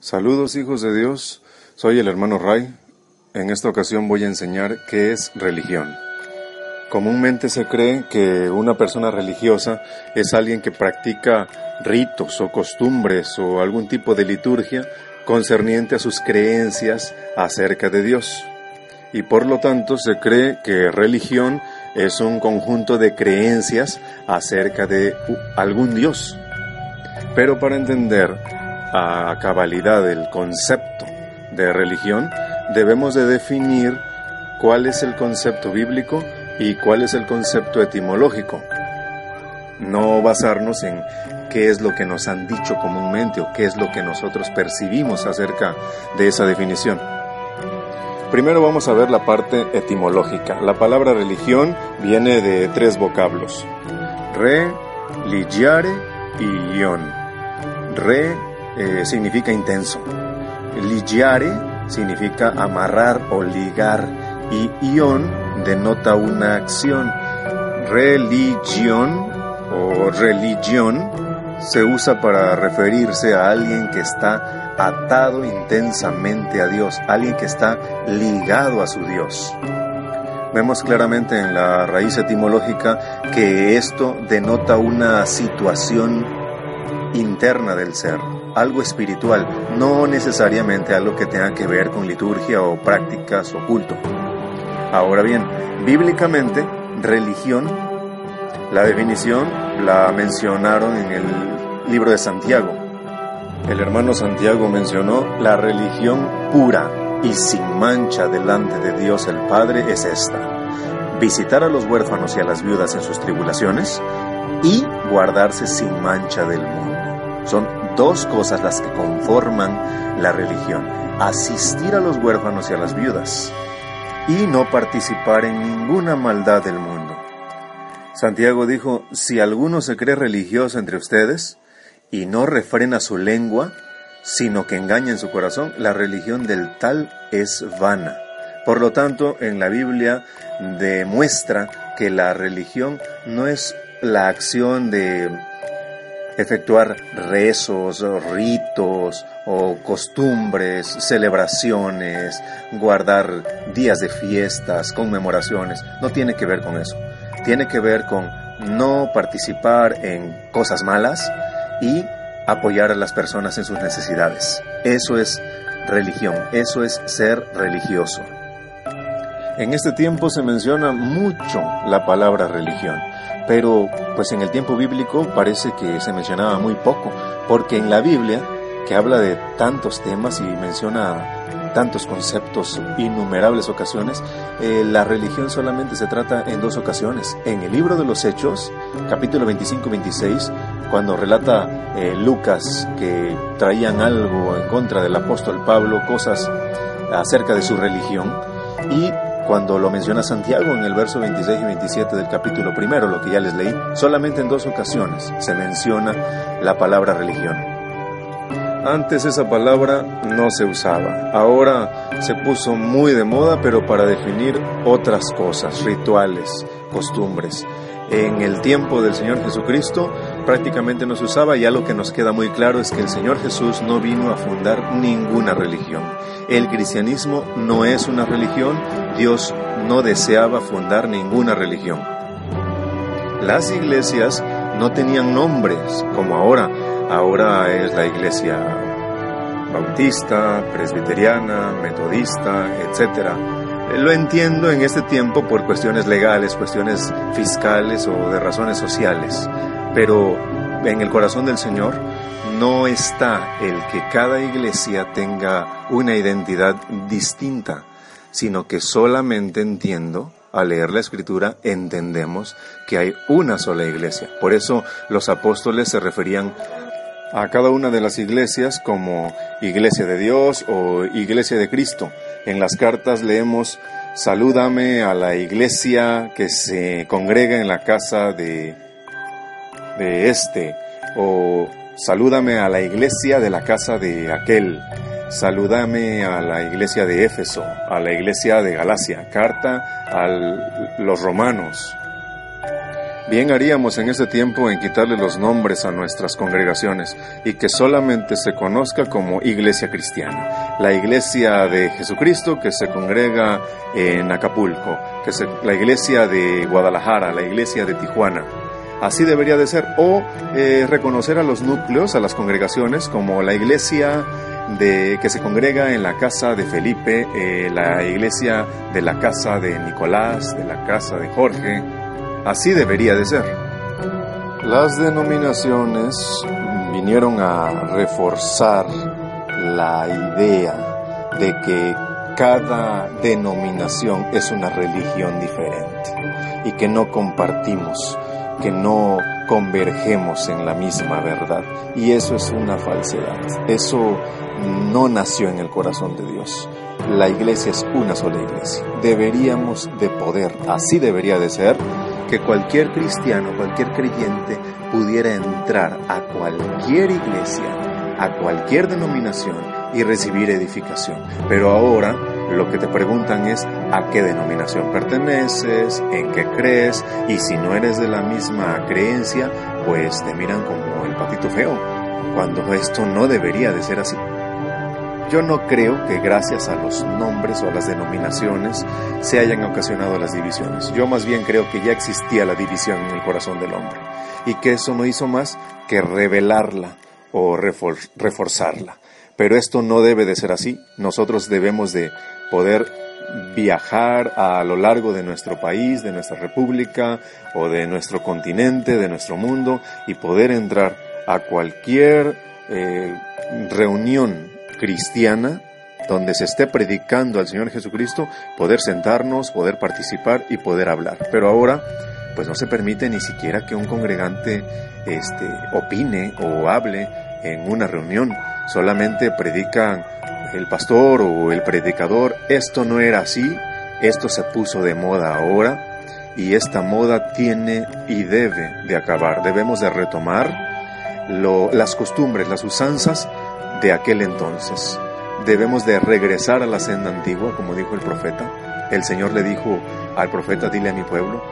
Saludos hijos de Dios, soy el hermano Ray. En esta ocasión voy a enseñar qué es religión. Comúnmente se cree que una persona religiosa es alguien que practica ritos o costumbres o algún tipo de liturgia concerniente a sus creencias acerca de Dios. Y por lo tanto se cree que religión es un conjunto de creencias acerca de algún Dios. Pero para entender a cabalidad del concepto de religión, debemos de definir cuál es el concepto bíblico y cuál es el concepto etimológico. No basarnos en qué es lo que nos han dicho comúnmente o qué es lo que nosotros percibimos acerca de esa definición. Primero vamos a ver la parte etimológica. La palabra religión viene de tres vocablos. Re, ligiare y ion. Re eh, significa intenso. Ligiare significa amarrar o ligar y ion denota una acción. Religión o religión se usa para referirse a alguien que está atado intensamente a Dios, alguien que está ligado a su Dios. Vemos claramente en la raíz etimológica que esto denota una situación interna del ser algo espiritual, no necesariamente algo que tenga que ver con liturgia o prácticas o culto. Ahora bien, bíblicamente, religión, la definición la mencionaron en el libro de Santiago. El hermano Santiago mencionó la religión pura y sin mancha delante de Dios el Padre es esta. Visitar a los huérfanos y a las viudas en sus tribulaciones y guardarse sin mancha del mundo. Son dos cosas las que conforman la religión. Asistir a los huérfanos y a las viudas y no participar en ninguna maldad del mundo. Santiago dijo, si alguno se cree religioso entre ustedes y no refrena su lengua, sino que engaña en su corazón, la religión del tal es vana. Por lo tanto, en la Biblia demuestra que la religión no es la acción de efectuar rezos, ritos o costumbres, celebraciones, guardar días de fiestas, conmemoraciones. No tiene que ver con eso. Tiene que ver con no participar en cosas malas y apoyar a las personas en sus necesidades. Eso es religión, eso es ser religioso. En este tiempo se menciona mucho la palabra religión, pero pues en el tiempo bíblico parece que se mencionaba muy poco, porque en la Biblia, que habla de tantos temas y menciona tantos conceptos, innumerables ocasiones, eh, la religión solamente se trata en dos ocasiones. En el libro de los Hechos, capítulo 25-26, cuando relata eh, Lucas que traían algo en contra del apóstol Pablo, cosas acerca de su religión, y cuando lo menciona Santiago en el verso 26 y 27 del capítulo primero, lo que ya les leí, solamente en dos ocasiones se menciona la palabra religión. Antes esa palabra no se usaba, ahora se puso muy de moda, pero para definir otras cosas, rituales, costumbres. En el tiempo del Señor Jesucristo prácticamente no se usaba y algo que nos queda muy claro es que el Señor Jesús no vino a fundar ninguna religión. El cristianismo no es una religión, Dios no deseaba fundar ninguna religión. Las iglesias no tenían nombres como ahora. Ahora es la iglesia bautista, presbiteriana, metodista, etc. Lo entiendo en este tiempo por cuestiones legales, cuestiones fiscales o de razones sociales. Pero en el corazón del Señor no está el que cada iglesia tenga una identidad distinta, sino que solamente entiendo, al leer la escritura, entendemos que hay una sola iglesia. Por eso los apóstoles se referían a cada una de las iglesias como iglesia de Dios o iglesia de Cristo. En las cartas leemos, salúdame a la iglesia que se congrega en la casa de, de este, o salúdame a la iglesia de la casa de aquel, salúdame a la iglesia de Éfeso, a la iglesia de Galacia, carta a los romanos, Bien haríamos en este tiempo en quitarle los nombres a nuestras congregaciones y que solamente se conozca como iglesia cristiana. La iglesia de Jesucristo que se congrega en Acapulco, que es la iglesia de Guadalajara, la iglesia de Tijuana. Así debería de ser. O eh, reconocer a los núcleos, a las congregaciones, como la iglesia de, que se congrega en la casa de Felipe, eh, la iglesia de la casa de Nicolás, de la casa de Jorge, Así debería de ser. Las denominaciones vinieron a reforzar la idea de que cada denominación es una religión diferente y que no compartimos, que no convergemos en la misma verdad. Y eso es una falsedad. Eso no nació en el corazón de Dios. La iglesia es una sola iglesia. Deberíamos de poder, así debería de ser, que cualquier cristiano, cualquier creyente pudiera entrar a cualquier iglesia, a cualquier denominación y recibir edificación. Pero ahora lo que te preguntan es a qué denominación perteneces, en qué crees y si no eres de la misma creencia, pues te miran como el patito feo, cuando esto no debería de ser así. Yo no creo que gracias a los nombres o a las denominaciones se hayan ocasionado las divisiones. Yo más bien creo que ya existía la división en el corazón del hombre y que eso no hizo más que revelarla o reforzarla. Pero esto no debe de ser así. Nosotros debemos de poder viajar a lo largo de nuestro país, de nuestra república o de nuestro continente, de nuestro mundo y poder entrar a cualquier eh, reunión cristiana donde se esté predicando al Señor Jesucristo, poder sentarnos, poder participar y poder hablar. Pero ahora, pues no se permite ni siquiera que un congregante este, opine o hable en una reunión. Solamente predican el pastor o el predicador. Esto no era así, esto se puso de moda ahora y esta moda tiene y debe de acabar. Debemos de retomar las costumbres, las usanzas de aquel entonces. Debemos de regresar a la senda antigua, como dijo el profeta. El Señor le dijo al profeta, dile a mi pueblo,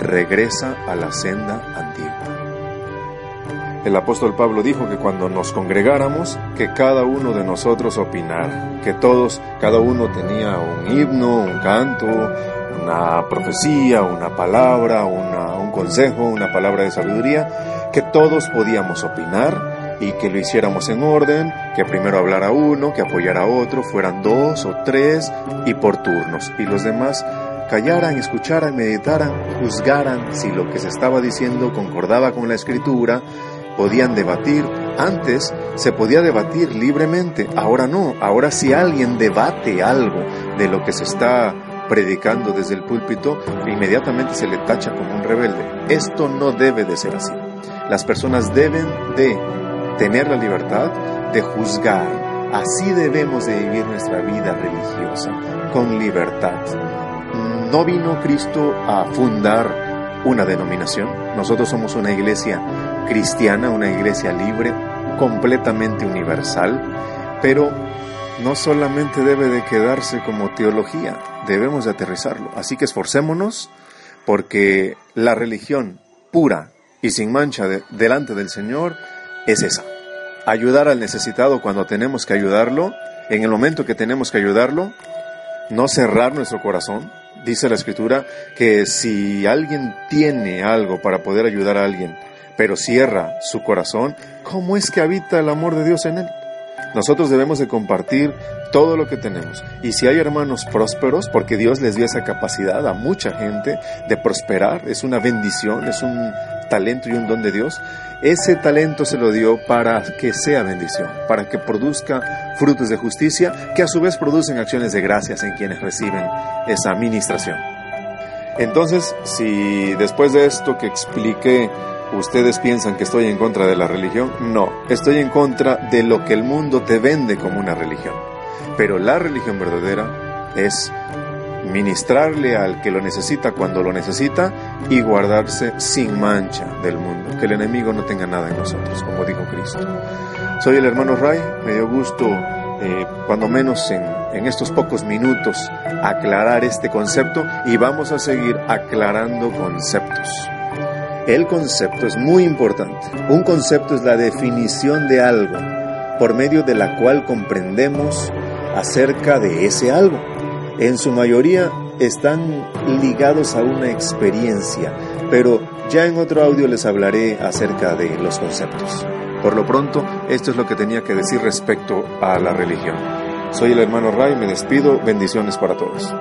regresa a la senda antigua. El apóstol Pablo dijo que cuando nos congregáramos, que cada uno de nosotros opinara, que todos, cada uno tenía un himno, un canto, una profecía, una palabra, un consejo, una palabra de sabiduría, que todos podíamos opinar y que lo hiciéramos en orden, que primero hablara uno, que apoyara otro, fueran dos o tres y por turnos, y los demás callaran, escucharan, meditaran, juzgaran si lo que se estaba diciendo concordaba con la escritura, podían debatir. Antes se podía debatir libremente, ahora no, ahora si alguien debate algo de lo que se está predicando desde el púlpito, inmediatamente se le tacha como un rebelde. Esto no debe de ser así. Las personas deben de tener la libertad de juzgar. Así debemos de vivir nuestra vida religiosa, con libertad. No vino Cristo a fundar una denominación. Nosotros somos una iglesia cristiana, una iglesia libre, completamente universal, pero no solamente debe de quedarse como teología, debemos de aterrizarlo. Así que esforcémonos porque la religión pura y sin mancha delante del Señor es esa. Ayudar al necesitado cuando tenemos que ayudarlo, en el momento que tenemos que ayudarlo, no cerrar nuestro corazón. Dice la escritura que si alguien tiene algo para poder ayudar a alguien, pero cierra su corazón, ¿cómo es que habita el amor de Dios en él? Nosotros debemos de compartir todo lo que tenemos. Y si hay hermanos prósperos, porque Dios les dio esa capacidad a mucha gente de prosperar, es una bendición, es un talento y un don de Dios, ese talento se lo dio para que sea bendición, para que produzca frutos de justicia que a su vez producen acciones de gracias en quienes reciben esa administración. Entonces, si después de esto que expliqué, ustedes piensan que estoy en contra de la religión, no, estoy en contra de lo que el mundo te vende como una religión. Pero la religión verdadera es ministrarle al que lo necesita cuando lo necesita y guardarse sin mancha del mundo, que el enemigo no tenga nada en nosotros, como dijo Cristo. Soy el hermano Ray, me dio gusto, eh, cuando menos en, en estos pocos minutos, aclarar este concepto y vamos a seguir aclarando conceptos. El concepto es muy importante. Un concepto es la definición de algo por medio de la cual comprendemos acerca de ese algo en su mayoría están ligados a una experiencia, pero ya en otro audio les hablaré acerca de los conceptos. Por lo pronto, esto es lo que tenía que decir respecto a la religión. Soy el hermano Ray, me despido, bendiciones para todos.